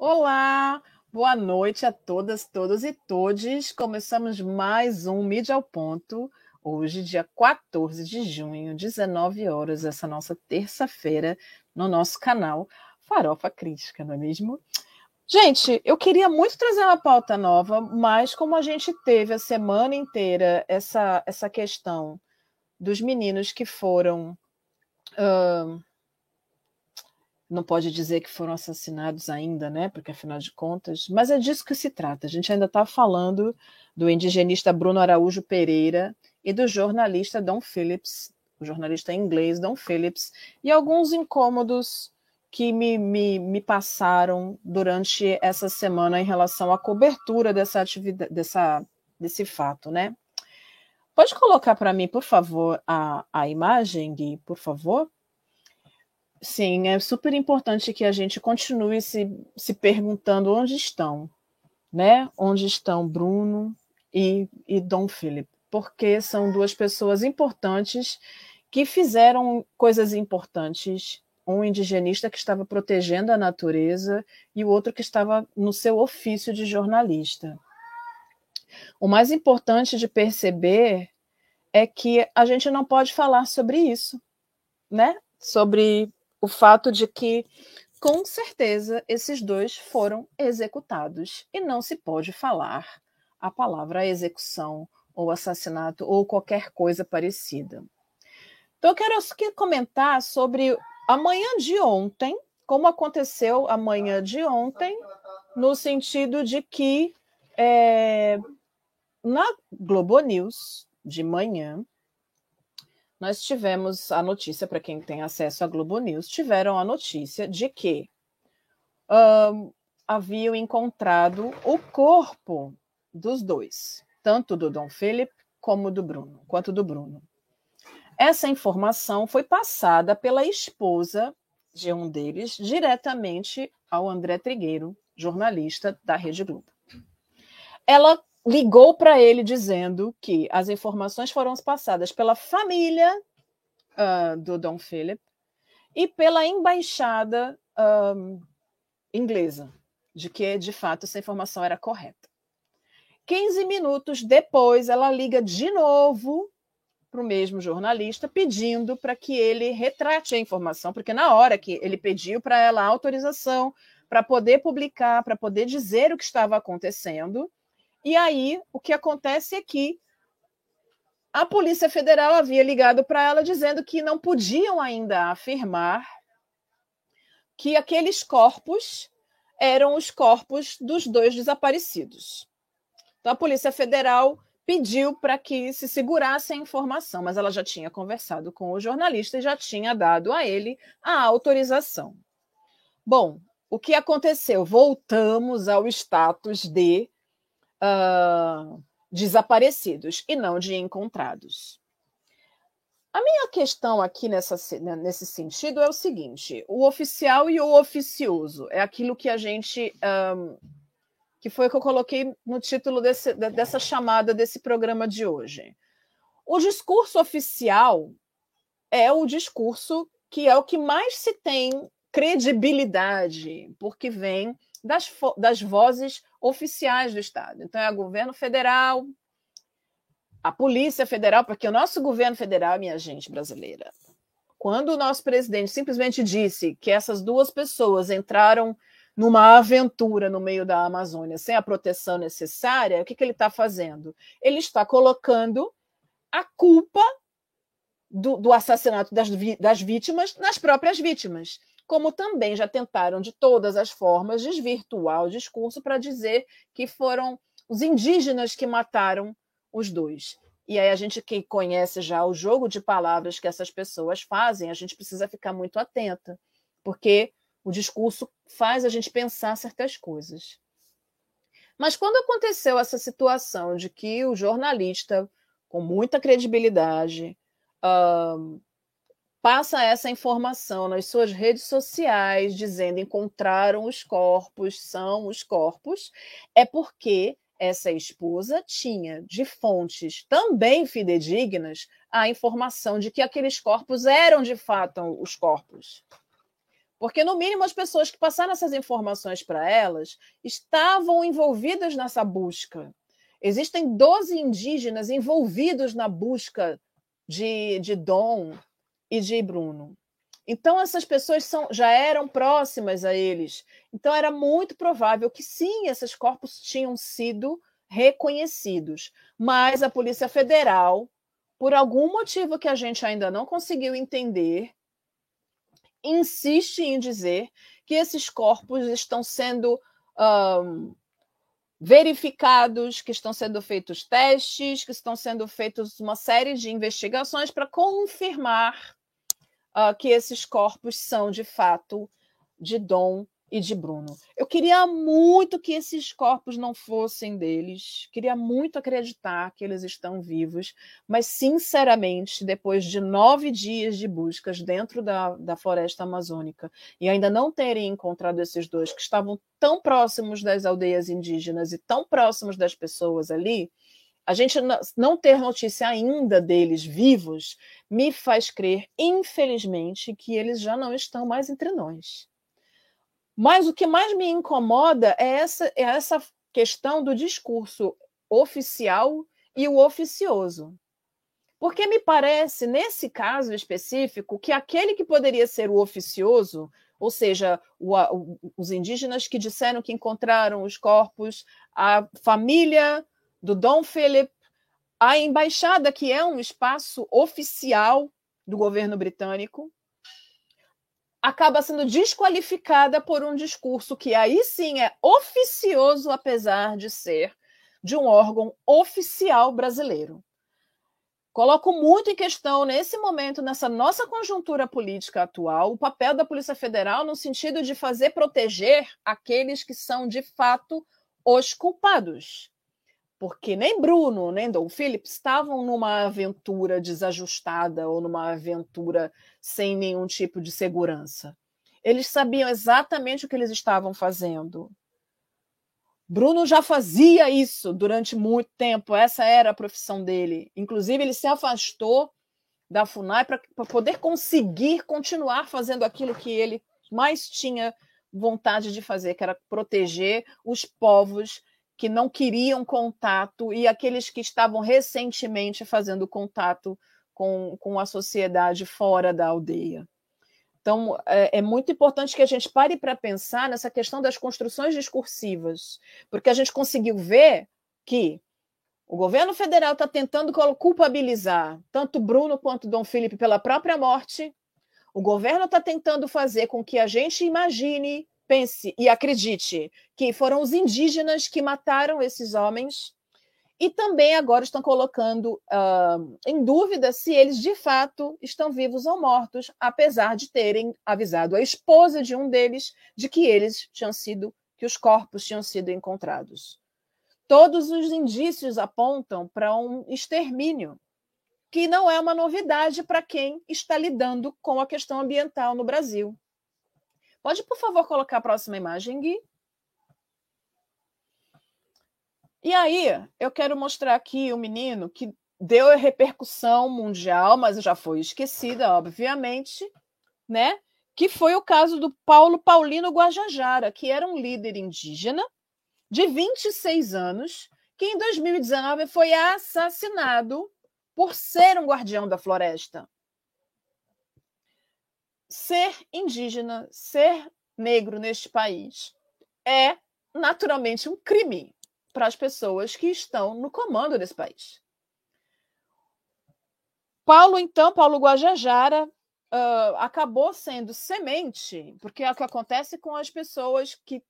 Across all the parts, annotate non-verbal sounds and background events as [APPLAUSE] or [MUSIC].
Olá, boa noite a todas, todos e todes. Começamos mais um Mídia ao Ponto. Hoje, dia 14 de junho, 19 horas, essa nossa terça-feira, no nosso canal Farofa Crítica, não é mesmo? Gente, eu queria muito trazer uma pauta nova, mas como a gente teve a semana inteira essa, essa questão dos meninos que foram. Uh, não pode dizer que foram assassinados ainda, né? Porque afinal de contas, mas é disso que se trata. A gente ainda está falando do indigenista Bruno Araújo Pereira e do jornalista Don Phillips, o jornalista inglês Don Phillips, e alguns incômodos que me, me, me passaram durante essa semana em relação à cobertura dessa atividade, dessa, desse fato, né? Pode colocar para mim, por favor, a, a imagem, Gui, por favor? Sim, é super importante que a gente continue se, se perguntando onde estão, né? Onde estão Bruno e, e Dom Philip, porque são duas pessoas importantes que fizeram coisas importantes. Um indigenista que estava protegendo a natureza e o outro que estava no seu ofício de jornalista. O mais importante de perceber é que a gente não pode falar sobre isso, né? Sobre o fato de que, com certeza, esses dois foram executados e não se pode falar a palavra execução ou assassinato ou qualquer coisa parecida. Então, eu quero comentar sobre a manhã de ontem, como aconteceu a manhã de ontem, no sentido de que é, na Globo News de manhã, nós tivemos a notícia, para quem tem acesso à Globo News, tiveram a notícia de que um, haviam encontrado o corpo dos dois, tanto do Dom Philip como do Bruno, quanto do Bruno. Essa informação foi passada pela esposa de um deles diretamente ao André Trigueiro, jornalista da Rede Globo. Ela ligou para ele dizendo que as informações foram passadas pela família uh, do Dom Philip e pela embaixada inglesa, de que de fato essa informação era correta. 15 minutos depois, ela liga de novo para o mesmo jornalista, pedindo para que ele retrate a informação, porque na hora que ele pediu para ela autorização para poder publicar, para poder dizer o que estava acontecendo, e aí, o que acontece é que a Polícia Federal havia ligado para ela dizendo que não podiam ainda afirmar que aqueles corpos eram os corpos dos dois desaparecidos. Então, a Polícia Federal pediu para que se segurasse a informação, mas ela já tinha conversado com o jornalista e já tinha dado a ele a autorização. Bom, o que aconteceu? Voltamos ao status de uh, desaparecidos e não de encontrados. A minha questão aqui nessa, né, nesse sentido é o seguinte: o oficial e o oficioso é aquilo que a gente. Um, que foi o que eu coloquei no título desse, dessa chamada desse programa de hoje. O discurso oficial é o discurso que é o que mais se tem credibilidade, porque vem das, das vozes oficiais do Estado. Então, é o governo federal, a Polícia Federal, porque o nosso governo federal, minha gente brasileira, quando o nosso presidente simplesmente disse que essas duas pessoas entraram numa aventura no meio da Amazônia sem a proteção necessária, o que, que ele está fazendo? Ele está colocando a culpa do, do assassinato das, das vítimas nas próprias vítimas como também já tentaram de todas as formas desvirtuar o discurso para dizer que foram os indígenas que mataram os dois. E aí a gente que conhece já o jogo de palavras que essas pessoas fazem, a gente precisa ficar muito atenta, porque o discurso faz a gente pensar certas coisas. Mas quando aconteceu essa situação de que o jornalista, com muita credibilidade, uh, passa essa informação nas suas redes sociais, dizendo encontraram os corpos, são os corpos, é porque essa esposa tinha de fontes também fidedignas a informação de que aqueles corpos eram de fato os corpos. Porque, no mínimo, as pessoas que passaram essas informações para elas estavam envolvidas nessa busca. Existem 12 indígenas envolvidos na busca de, de Dom e de Bruno. Então, essas pessoas são, já eram próximas a eles. Então, era muito provável que sim, esses corpos tinham sido reconhecidos. Mas a Polícia Federal, por algum motivo que a gente ainda não conseguiu entender, insiste em dizer que esses corpos estão sendo um, verificados, que estão sendo feitos testes, que estão sendo feitos uma série de investigações para confirmar uh, que esses corpos são de fato de Dom e de Bruno. Eu queria muito que esses corpos não fossem deles, queria muito acreditar que eles estão vivos, mas, sinceramente, depois de nove dias de buscas dentro da, da floresta amazônica e ainda não terem encontrado esses dois que estavam tão próximos das aldeias indígenas e tão próximos das pessoas ali, a gente não ter notícia ainda deles vivos me faz crer, infelizmente, que eles já não estão mais entre nós. Mas o que mais me incomoda é essa, é essa questão do discurso oficial e o oficioso. Porque me parece, nesse caso específico, que aquele que poderia ser o oficioso, ou seja, o, o, os indígenas que disseram que encontraram os corpos, a família do Dom Philip, a embaixada, que é um espaço oficial do governo britânico, acaba sendo desqualificada por um discurso que aí sim é oficioso, apesar de ser de um órgão oficial brasileiro. Coloco muito em questão, nesse momento, nessa nossa conjuntura política atual, o papel da Polícia Federal no sentido de fazer proteger aqueles que são, de fato, os culpados porque nem Bruno nem Dom Phillips estavam numa aventura desajustada ou numa aventura sem nenhum tipo de segurança. Eles sabiam exatamente o que eles estavam fazendo. Bruno já fazia isso durante muito tempo, essa era a profissão dele. Inclusive, ele se afastou da FUNAI para poder conseguir continuar fazendo aquilo que ele mais tinha vontade de fazer, que era proteger os povos que não queriam contato e aqueles que estavam recentemente fazendo contato com, com a sociedade fora da aldeia. Então, é, é muito importante que a gente pare para pensar nessa questão das construções discursivas, porque a gente conseguiu ver que o governo federal está tentando culpabilizar tanto Bruno quanto Dom Felipe pela própria morte. O governo está tentando fazer com que a gente imagine pense e acredite que foram os indígenas que mataram esses homens e também agora estão colocando uh, em dúvida se eles de fato estão vivos ou mortos, apesar de terem avisado a esposa de um deles de que eles tinham sido, que os corpos tinham sido encontrados. Todos os indícios apontam para um extermínio, que não é uma novidade para quem está lidando com a questão ambiental no Brasil. Pode, por favor, colocar a próxima imagem, Gui? E aí, eu quero mostrar aqui o um menino que deu repercussão mundial, mas já foi esquecida, obviamente, né? Que foi o caso do Paulo Paulino Guajajara, que era um líder indígena de 26 anos, que em 2019 foi assassinado por ser um guardião da floresta ser indígena, ser negro neste país é naturalmente um crime para as pessoas que estão no comando desse país. Paulo, então, Paulo Guajajara, uh, acabou sendo semente, porque é o que acontece com as pessoas que,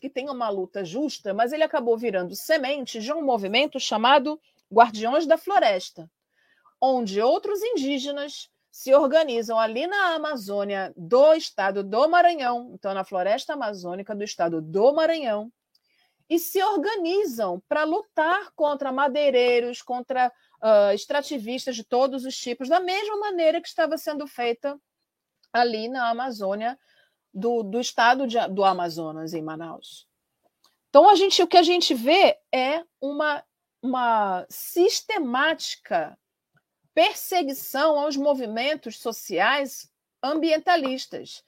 que têm uma luta justa, mas ele acabou virando semente de um movimento chamado Guardiões da Floresta, onde outros indígenas se organizam ali na Amazônia do estado do Maranhão, então na floresta amazônica do estado do Maranhão, e se organizam para lutar contra madeireiros, contra uh, extrativistas de todos os tipos, da mesma maneira que estava sendo feita ali na Amazônia do, do estado de, do Amazonas, em Manaus. Então, a gente, o que a gente vê é uma, uma sistemática perseguição aos movimentos sociais ambientalistas.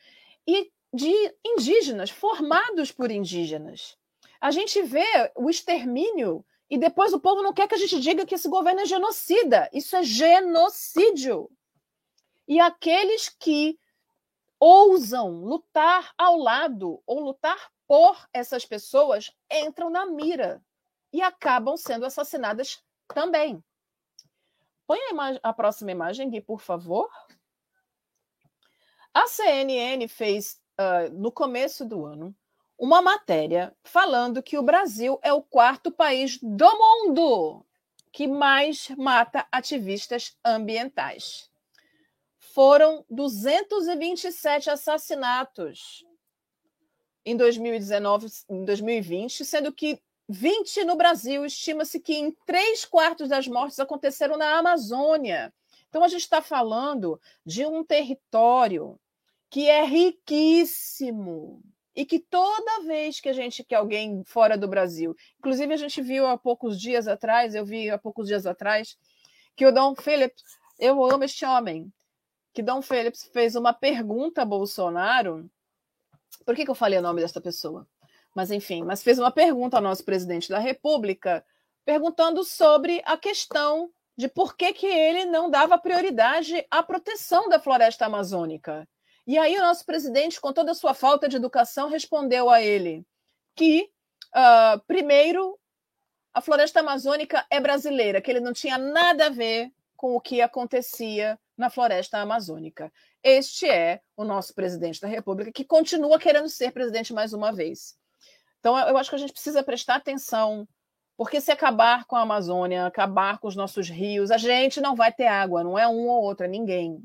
E de indígenas, formados por indígenas. A gente vê o extermínio e depois o povo não quer que a gente diga que esse governo é genocida. Isso é genocídio. E aqueles que ousam lutar ao lado ou lutar por essas pessoas entram na mira e acabam sendo assassinadas também. Põe a, a próxima imagem, Gui, por favor. A CNN fez, uh, no começo do ano, uma matéria falando que o Brasil é o quarto país do mundo que mais mata ativistas ambientais. Foram 227 assassinatos em 2019, em 2020, sendo que 20 no Brasil. Estima-se que em três quartos das mortes aconteceram na Amazônia. Então, a gente está falando de um território que é riquíssimo e que toda vez que a gente quer alguém fora do Brasil, inclusive a gente viu há poucos dias atrás, eu vi há poucos dias atrás, que o Dom Phillips, eu amo este homem, que Dom Phillips fez uma pergunta a Bolsonaro. Por que, que eu falei o nome dessa pessoa? Mas enfim, mas fez uma pergunta ao nosso presidente da República, perguntando sobre a questão de por que, que ele não dava prioridade à proteção da floresta amazônica. E aí o nosso presidente, com toda a sua falta de educação, respondeu a ele que, uh, primeiro, a floresta amazônica é brasileira, que ele não tinha nada a ver com o que acontecia na floresta amazônica. Este é o nosso presidente da República, que continua querendo ser presidente mais uma vez. Então, eu acho que a gente precisa prestar atenção, porque se acabar com a Amazônia, acabar com os nossos rios, a gente não vai ter água, não é um ou outro, é ninguém.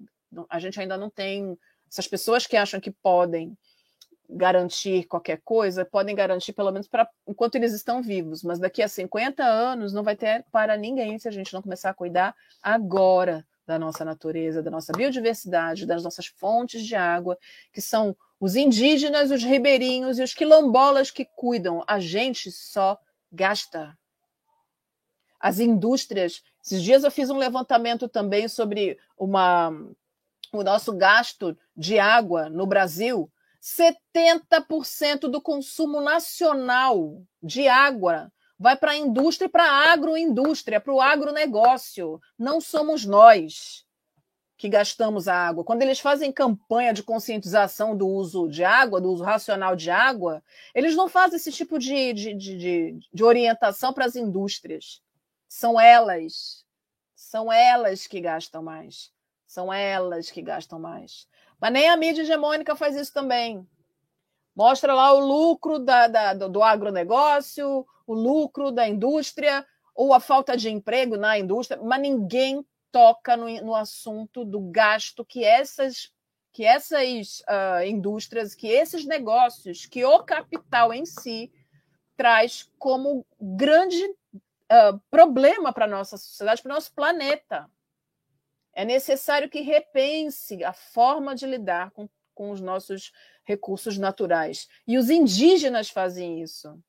A gente ainda não tem essas pessoas que acham que podem garantir qualquer coisa, podem garantir pelo menos para enquanto eles estão vivos, mas daqui a 50 anos não vai ter para ninguém se a gente não começar a cuidar agora da nossa natureza, da nossa biodiversidade, das nossas fontes de água, que são os indígenas, os ribeirinhos e os quilombolas que cuidam. A gente só gasta. As indústrias. Esses dias eu fiz um levantamento também sobre uma o nosso gasto de água no Brasil, 70% do consumo nacional de água vai para a indústria e para a agroindústria, para o agronegócio. Não somos nós que gastamos a água. Quando eles fazem campanha de conscientização do uso de água, do uso racional de água, eles não fazem esse tipo de, de, de, de orientação para as indústrias. São elas, são elas que gastam mais. São elas que gastam mais. Mas nem a mídia hegemônica faz isso também. Mostra lá o lucro da, da, do agronegócio, o lucro da indústria, ou a falta de emprego na indústria, mas ninguém toca no, no assunto do gasto que essas, que essas uh, indústrias, que esses negócios, que o capital em si traz como grande uh, problema para a nossa sociedade, para o nosso planeta. É necessário que repense a forma de lidar com, com os nossos recursos naturais. E os indígenas fazem isso.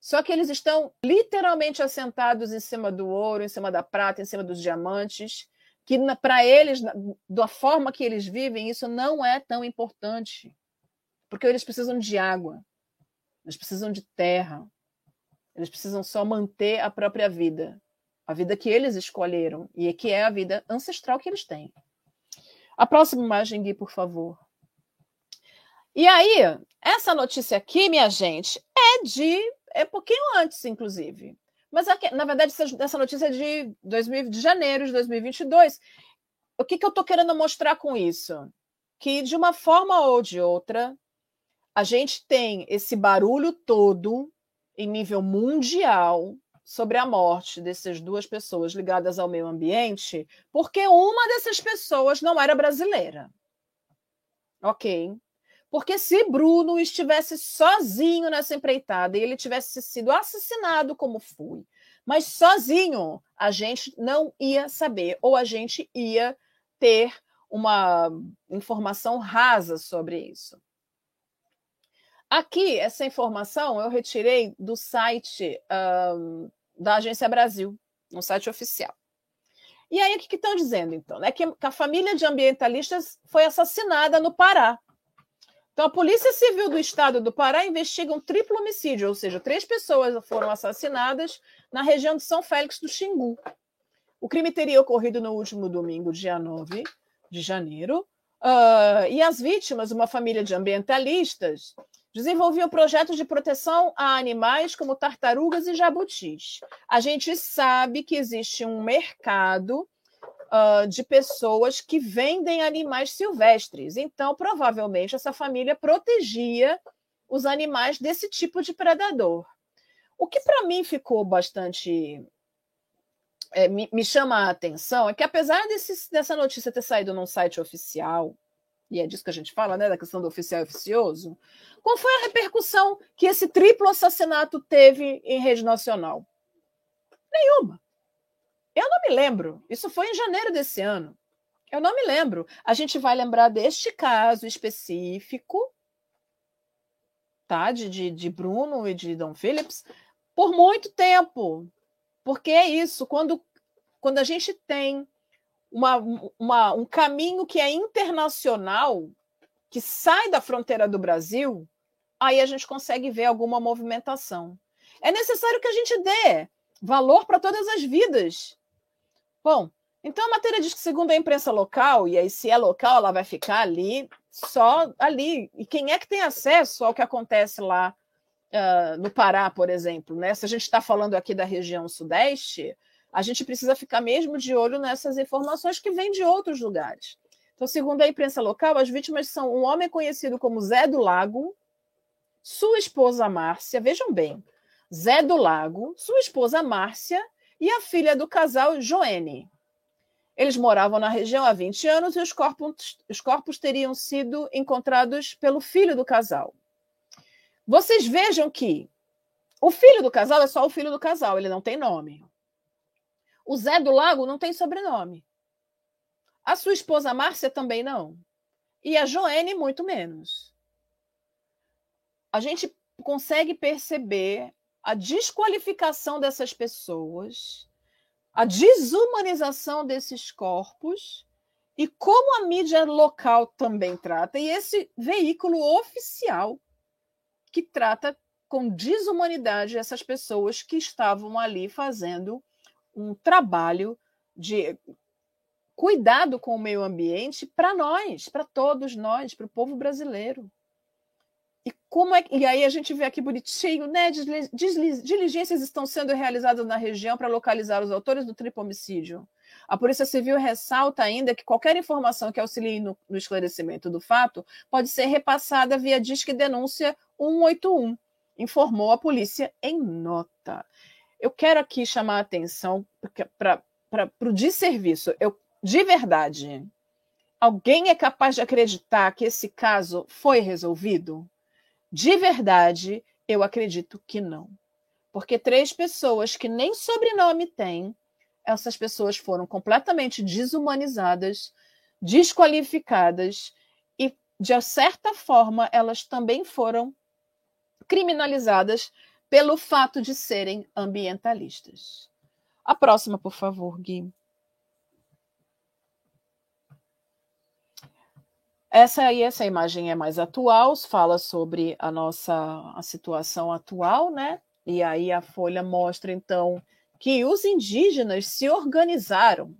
Só que eles estão literalmente assentados em cima do ouro, em cima da prata, em cima dos diamantes, que para eles, da forma que eles vivem, isso não é tão importante. Porque eles precisam de água, eles precisam de terra, eles precisam só manter a própria vida a vida que eles escolheram e que é a vida ancestral que eles têm. A próxima imagem, Gui, por favor. E aí, essa notícia aqui, minha gente, é de. É pouquinho antes, inclusive. Mas, na verdade, essa notícia é de, 2000, de janeiro de 2022. O que, que eu estou querendo mostrar com isso? Que, de uma forma ou de outra, a gente tem esse barulho todo em nível mundial sobre a morte dessas duas pessoas ligadas ao meio ambiente, porque uma dessas pessoas não era brasileira. Ok? Porque se Bruno estivesse sozinho nessa empreitada e ele tivesse sido assassinado como foi, mas sozinho, a gente não ia saber, ou a gente ia ter uma informação rasa sobre isso. Aqui, essa informação eu retirei do site um, da Agência Brasil, no site oficial. E aí, o que estão dizendo, então? É que a família de ambientalistas foi assassinada no Pará. Então, a Polícia Civil do Estado do Pará investiga um triplo homicídio, ou seja, três pessoas foram assassinadas na região de São Félix do Xingu. O crime teria ocorrido no último domingo, dia 9 de janeiro, uh, e as vítimas, uma família de ambientalistas, desenvolviam projetos de proteção a animais como tartarugas e jabutis. A gente sabe que existe um mercado uh, de pessoas que vendem animais silvestres. Então, provavelmente, essa família protegia os animais desse tipo de predador. O que para mim ficou bastante. É, me, me, chama a atenção é que, apesar desse, dessa notícia ter saído num site oficial, e é disso que a gente fala, né, da questão do oficial e oficioso, qual foi a repercussão que esse triplo assassinato teve em rede nacional? Nenhuma. Eu não me lembro. Isso foi em janeiro desse ano. Eu não me lembro. A gente vai lembrar deste caso específico, tá? De, de, de Bruno e de Dom Phillips, por muito tempo. Porque é isso, quando, quando a gente tem uma, uma, um caminho que é internacional, que sai da fronteira do Brasil, aí a gente consegue ver alguma movimentação. É necessário que a gente dê valor para todas as vidas Bom, então a matéria diz que, segundo a imprensa local, e aí se é local, ela vai ficar ali, só ali. E quem é que tem acesso ao que acontece lá uh, no Pará, por exemplo? Né? Se a gente está falando aqui da região sudeste, a gente precisa ficar mesmo de olho nessas informações que vêm de outros lugares. Então, segundo a imprensa local, as vítimas são um homem conhecido como Zé do Lago, sua esposa Márcia, vejam bem, Zé do Lago, sua esposa Márcia e a filha do casal, Joene. Eles moravam na região há 20 anos e os corpos, os corpos teriam sido encontrados pelo filho do casal. Vocês vejam que o filho do casal é só o filho do casal, ele não tem nome. O Zé do Lago não tem sobrenome. A sua esposa Márcia também não. E a Joene, muito menos. A gente consegue perceber a desqualificação dessas pessoas, a desumanização desses corpos e como a mídia local também trata, e esse veículo oficial que trata com desumanidade essas pessoas que estavam ali fazendo um trabalho de cuidado com o meio ambiente para nós, para todos nós, para o povo brasileiro. Como é e aí a gente vê aqui bonitinho, né? Diligências estão sendo realizadas na região para localizar os autores do triplo homicídio. A Polícia Civil ressalta ainda que qualquer informação que auxilie no, no esclarecimento do fato pode ser repassada via Disque Denúncia 181, informou a polícia em nota. Eu quero aqui chamar a atenção para o desserviço. Eu, de verdade, alguém é capaz de acreditar que esse caso foi resolvido? De verdade, eu acredito que não. Porque três pessoas que nem sobrenome têm, essas pessoas foram completamente desumanizadas, desqualificadas e, de certa forma, elas também foram criminalizadas pelo fato de serem ambientalistas. A próxima, por favor, Gui. Essa aí, essa imagem é mais atual, fala sobre a nossa a situação atual, né? E aí a Folha mostra então que os indígenas se organizaram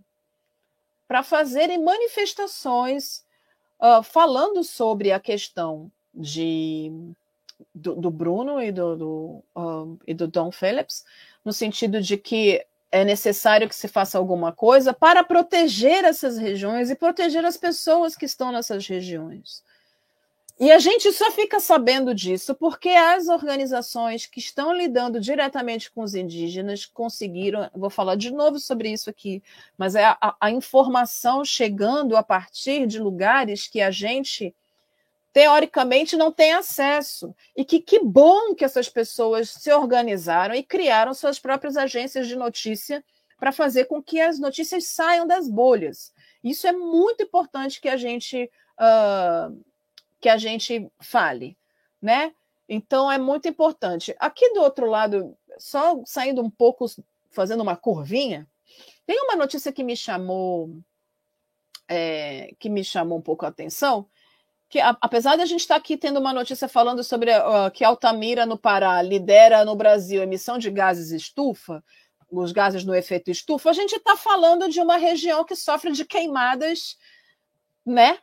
para fazerem manifestações uh, falando sobre a questão de do, do Bruno e do, do uh, e do Don Phillips, no sentido de que é necessário que se faça alguma coisa para proteger essas regiões e proteger as pessoas que estão nessas regiões. E a gente só fica sabendo disso porque as organizações que estão lidando diretamente com os indígenas conseguiram. Vou falar de novo sobre isso aqui, mas é a, a informação chegando a partir de lugares que a gente teoricamente não tem acesso. E que que bom que essas pessoas se organizaram e criaram suas próprias agências de notícia para fazer com que as notícias saiam das bolhas. Isso é muito importante que a gente uh, que a gente fale, né? Então é muito importante. Aqui do outro lado, só saindo um pouco, fazendo uma curvinha, tem uma notícia que me chamou é, que me chamou um pouco a atenção, que apesar de a gente estar aqui tendo uma notícia falando sobre uh, que Altamira, no Pará, lidera no Brasil a emissão de gases estufa, os gases no efeito estufa, a gente está falando de uma região que sofre de queimadas, né?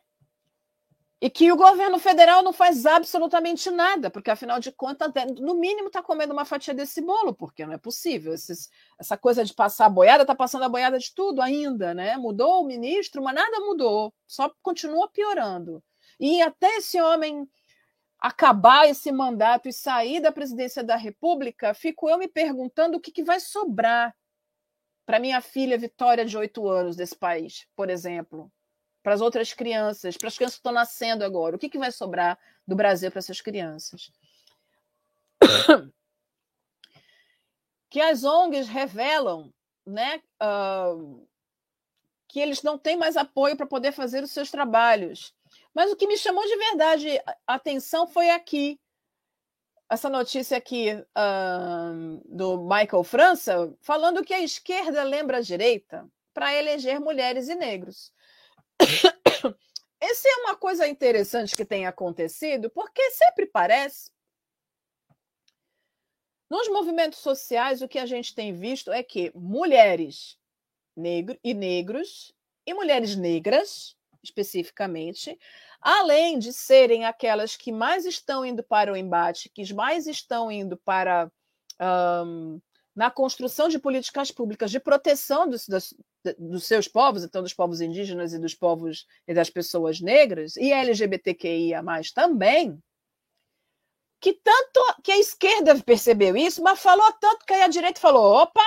E que o governo federal não faz absolutamente nada, porque afinal de contas, no mínimo, está comendo uma fatia desse bolo, porque não é possível. Esses, essa coisa de passar a boiada, está passando a boiada de tudo ainda, né? Mudou o ministro, mas nada mudou, só continua piorando. E até esse homem acabar esse mandato e sair da presidência da República, fico eu me perguntando o que, que vai sobrar para minha filha Vitória, de oito anos, desse país, por exemplo, para as outras crianças, para as crianças que estão nascendo agora. O que, que vai sobrar do Brasil para essas crianças? [COUGHS] que as ONGs revelam né, uh, que eles não têm mais apoio para poder fazer os seus trabalhos. Mas o que me chamou de verdade a atenção foi aqui, essa notícia aqui uh, do Michael França, falando que a esquerda lembra a direita para eleger mulheres e negros. [COUGHS] Essa é uma coisa interessante que tem acontecido, porque sempre parece. Nos movimentos sociais, o que a gente tem visto é que mulheres negro e negros e mulheres negras especificamente, além de serem aquelas que mais estão indo para o embate, que mais estão indo para um, na construção de políticas públicas de proteção dos, dos, seus povos, então dos povos indígenas e dos povos e das pessoas negras, e LGBTQIA também, que tanto que a esquerda percebeu isso, mas falou tanto que a direita falou: opa,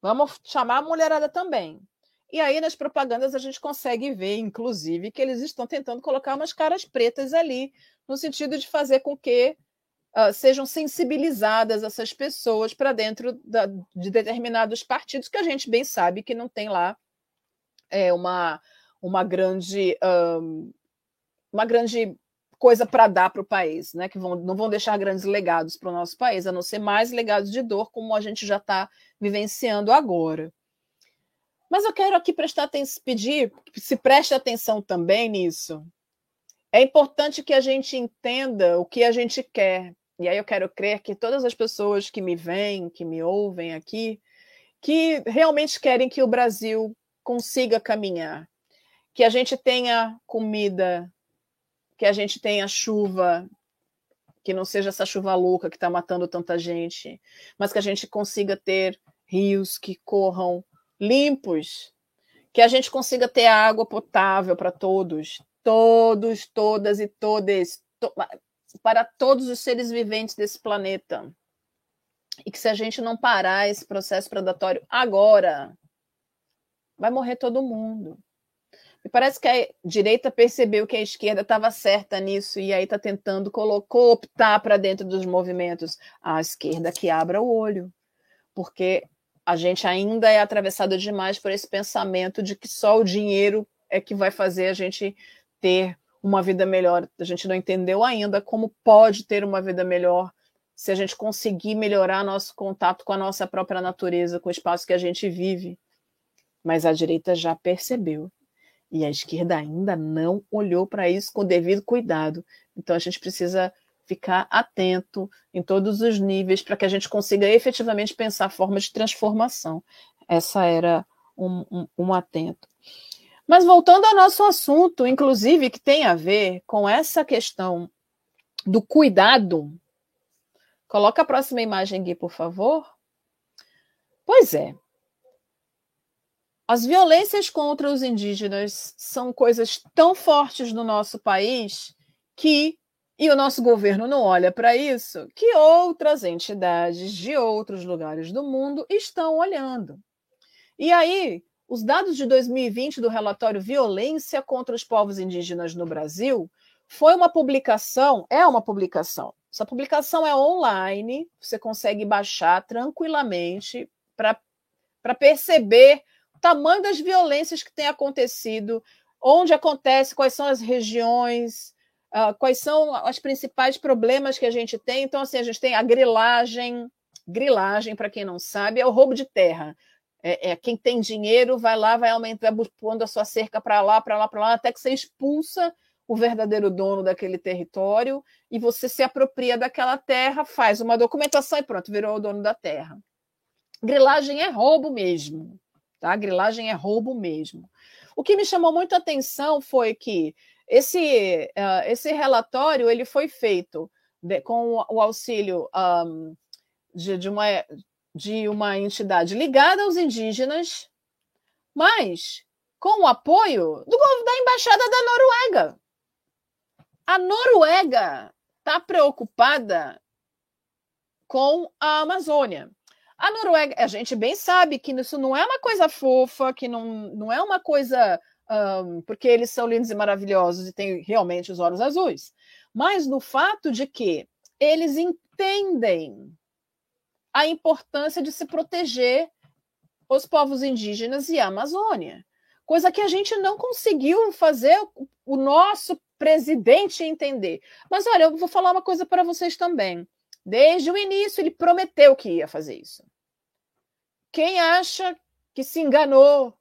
vamos chamar a mulherada também. E aí, nas propagandas, a gente consegue ver, inclusive, que eles estão tentando colocar umas caras pretas ali, no sentido de fazer com que uh, sejam sensibilizadas essas pessoas para dentro da, de determinados partidos, que a gente bem sabe que não tem lá é, uma, uma grande. Um, uma grande coisa para dar para o país, né? Que vão, não vão deixar grandes legados para o nosso país, a não ser mais legados de dor, como a gente já está vivenciando agora. Mas eu quero aqui prestar atenção, pedir se preste atenção também nisso. É importante que a gente entenda o que a gente quer. E aí eu quero crer que todas as pessoas que me veem, que me ouvem aqui, que realmente querem que o Brasil consiga caminhar, que a gente tenha comida, que a gente tenha chuva, que não seja essa chuva louca que está matando tanta gente, mas que a gente consiga ter rios que corram limpos, que a gente consiga ter água potável para todos, todos, todas e todas, to, para todos os seres viventes desse planeta. E que se a gente não parar esse processo predatório agora, vai morrer todo mundo. Me parece que a direita percebeu que a esquerda estava certa nisso e aí está tentando colocou, optar para dentro dos movimentos. A esquerda que abra o olho, porque a gente ainda é atravessado demais por esse pensamento de que só o dinheiro é que vai fazer a gente ter uma vida melhor. A gente não entendeu ainda como pode ter uma vida melhor se a gente conseguir melhorar nosso contato com a nossa própria natureza, com o espaço que a gente vive. Mas a direita já percebeu. E a esquerda ainda não olhou para isso com o devido cuidado. Então a gente precisa ficar atento em todos os níveis para que a gente consiga efetivamente pensar formas de transformação. Essa era um, um, um atento. Mas voltando ao nosso assunto, inclusive, que tem a ver com essa questão do cuidado. Coloca a próxima imagem aqui, por favor. Pois é. As violências contra os indígenas são coisas tão fortes no nosso país que e o nosso governo não olha para isso, que outras entidades de outros lugares do mundo estão olhando. E aí, os dados de 2020 do relatório Violência contra os Povos Indígenas no Brasil foi uma publicação, é uma publicação. Essa publicação é online, você consegue baixar tranquilamente para perceber o tamanho das violências que tem acontecido, onde acontece, quais são as regiões, uh, quais são os principais problemas que a gente tem. Então, assim, a gente tem a grilagem. Grilagem, para quem não sabe, é o roubo de terra. É, é, quem tem dinheiro vai lá, vai aumentar, pondo a sua cerca para lá, para lá, para lá, até que você expulsa o verdadeiro dono daquele território e você se apropria daquela terra, faz uma documentação e pronto, virou o dono da terra. Grilagem é roubo mesmo, tá? Grilagem é roubo mesmo. O que me chamou muito a atenção foi que esse, uh, esse relatório ele foi feito de, com o auxílio um, de, de, uma, de uma entidade ligada aos indígenas, mas com o apoio do, da embaixada da Noruega. A Noruega está preocupada com a Amazônia. A Noruega, a gente bem sabe que isso não é uma coisa fofa, que não, não é uma coisa um, porque eles são lindos e maravilhosos e têm realmente os olhos azuis, mas no fato de que eles entendem a importância de se proteger os povos indígenas e a Amazônia, coisa que a gente não conseguiu fazer o nosso presidente entender. Mas olha, eu vou falar uma coisa para vocês também. Desde o início, ele prometeu que ia fazer isso. Quem acha que se enganou,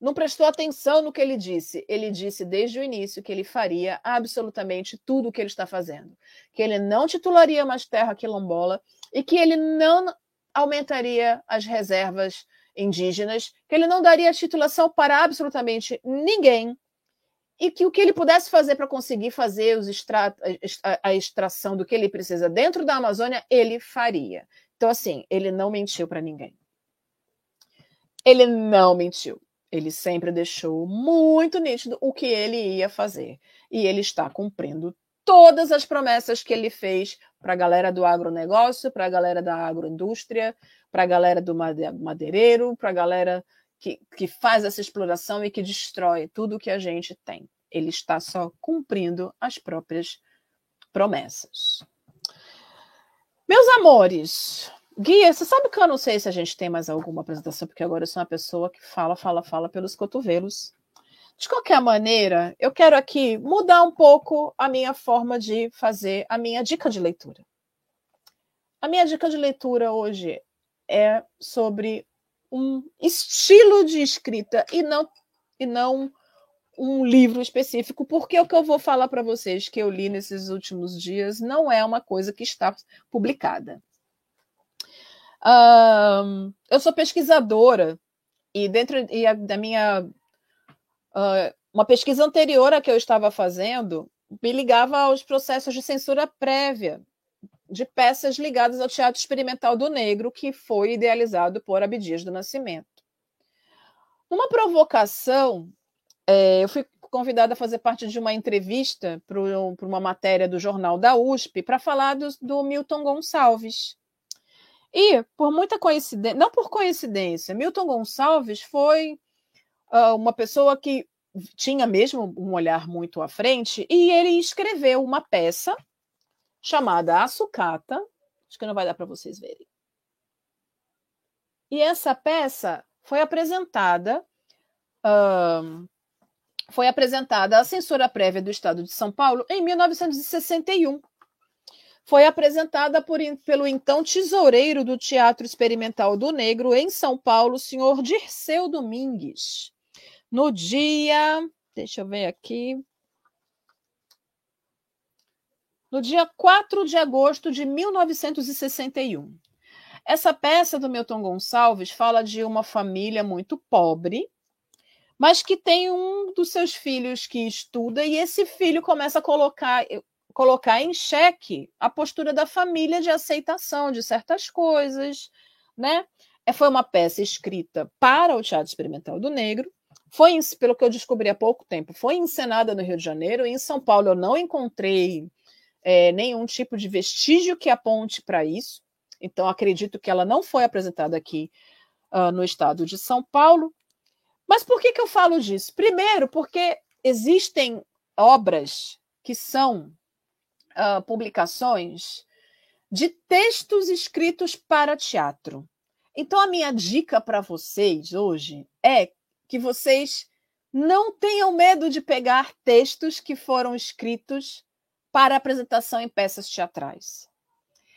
não prestou atenção no que ele disse. Ele disse desde o início que ele faria absolutamente tudo o que ele está fazendo. Que ele não titularia mais terra quilombola e que ele não aumentaria as reservas indígenas, que ele não daria titulação para absolutamente ninguém e que o que ele pudesse fazer para conseguir fazer extra, a extração do que ele precisa dentro da Amazônia, ele faria. Então, assim, ele não mentiu para ninguém. Ele não mentiu. Ele sempre deixou muito nítido o que ele ia fazer. E ele está cumprindo todas as promessas que ele fez para a galera do agronegócio, para a galera da agroindústria, para a galera do madeireiro, para a galera que, que faz essa exploração e que destrói tudo que a gente tem. Ele está só cumprindo as próprias promessas. Meus amores, Guia, você sabe que eu não sei se a gente tem mais alguma apresentação, porque agora eu sou uma pessoa que fala, fala, fala pelos cotovelos. De qualquer maneira, eu quero aqui mudar um pouco a minha forma de fazer a minha dica de leitura. A minha dica de leitura hoje é sobre um estilo de escrita e não e não um livro específico, porque o que eu vou falar para vocês que eu li nesses últimos dias não é uma coisa que está publicada. Eu sou pesquisadora e dentro e a, da minha uh, uma pesquisa anterior a que eu estava fazendo me ligava aos processos de censura prévia de peças ligadas ao Teatro Experimental do Negro, que foi idealizado por Abdias do Nascimento. Numa provocação, é, eu fui convidada a fazer parte de uma entrevista para uma matéria do jornal da USP para falar do, do Milton Gonçalves, e, por muita coincidência, não por coincidência, Milton Gonçalves foi uh, uma pessoa que tinha mesmo um olhar muito à frente e ele escreveu uma peça chamada A Sucata, acho que não vai dar para vocês verem. E essa peça foi apresentada uh, foi apresentada à censura prévia do Estado de São Paulo em 1961 foi apresentada por, pelo então tesoureiro do Teatro Experimental do Negro em São Paulo, senhor Dirceu Domingues. No dia. Deixa eu ver aqui. No dia 4 de agosto de 1961. Essa peça do Milton Gonçalves fala de uma família muito pobre, mas que tem um dos seus filhos que estuda, e esse filho começa a colocar colocar em xeque a postura da família de aceitação de certas coisas, né? É, foi uma peça escrita para o Teatro Experimental do Negro, foi, pelo que eu descobri há pouco tempo, foi encenada no Rio de Janeiro em São Paulo eu não encontrei é, nenhum tipo de vestígio que aponte para isso, então acredito que ela não foi apresentada aqui uh, no estado de São Paulo. Mas por que, que eu falo disso? Primeiro, porque existem obras que são uh, publicações de textos escritos para teatro. Então, a minha dica para vocês hoje é que vocês não tenham medo de pegar textos que foram escritos para apresentação em peças teatrais.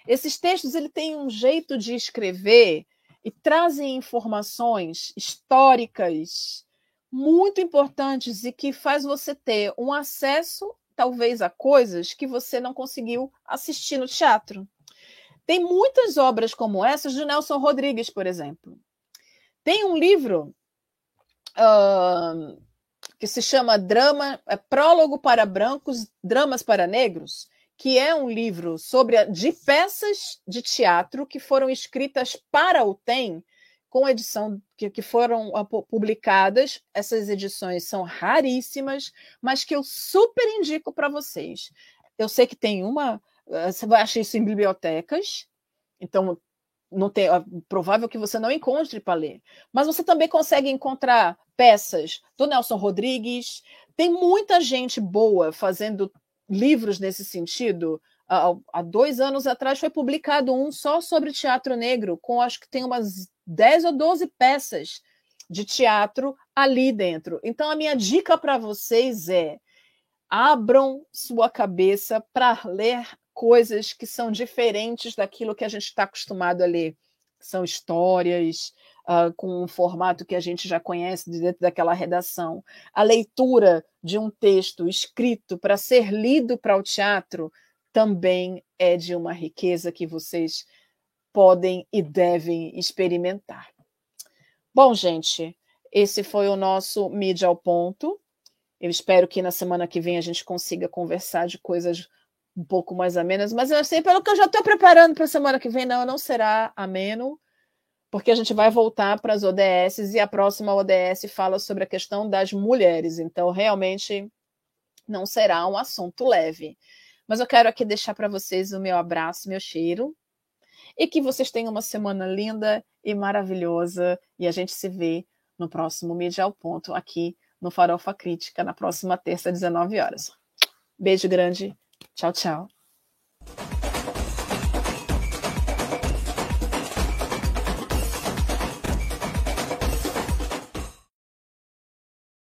Esses textos ele têm um jeito de escrever e trazem informações históricas muito importantes e que faz você ter um acesso, talvez, a coisas que você não conseguiu assistir no teatro. Tem muitas obras como essas de Nelson Rodrigues, por exemplo. Tem um livro uh, que se chama Drama, é Prólogo para Brancos, Dramas para Negros, que é um livro sobre de peças de teatro que foram escritas para o TEM, com edição que, que foram ah, publicadas. Essas edições são raríssimas, mas que eu super indico para vocês. Eu sei que tem uma, ah, você vai achar isso em bibliotecas, então não tem, é provável que você não encontre para ler. Mas você também consegue encontrar peças do Nelson Rodrigues. Tem muita gente boa fazendo livros nesse sentido. Há dois anos atrás foi publicado um só sobre teatro negro, com acho que tem umas 10 ou 12 peças de teatro ali dentro. Então, a minha dica para vocês é: abram sua cabeça para ler coisas que são diferentes daquilo que a gente está acostumado a ler. São histórias, uh, com um formato que a gente já conhece de dentro daquela redação. A leitura de um texto escrito para ser lido para o teatro também é de uma riqueza que vocês podem e devem experimentar. Bom, gente, esse foi o nosso Mídia ao Ponto. Eu espero que na semana que vem a gente consiga conversar de coisas um pouco mais amenas, mas eu sei, pelo que eu já estou preparando para a semana que vem, não, não será ameno porque a gente vai voltar para as ODS e a próxima ODS fala sobre a questão das mulheres. Então, realmente, não será um assunto leve. Mas eu quero aqui deixar para vocês o meu abraço, meu cheiro, e que vocês tenham uma semana linda e maravilhosa. E a gente se vê no próximo Mídia ao Ponto, aqui no Farofa Crítica, na próxima terça, 19 horas. Beijo grande. Tchau, tchau.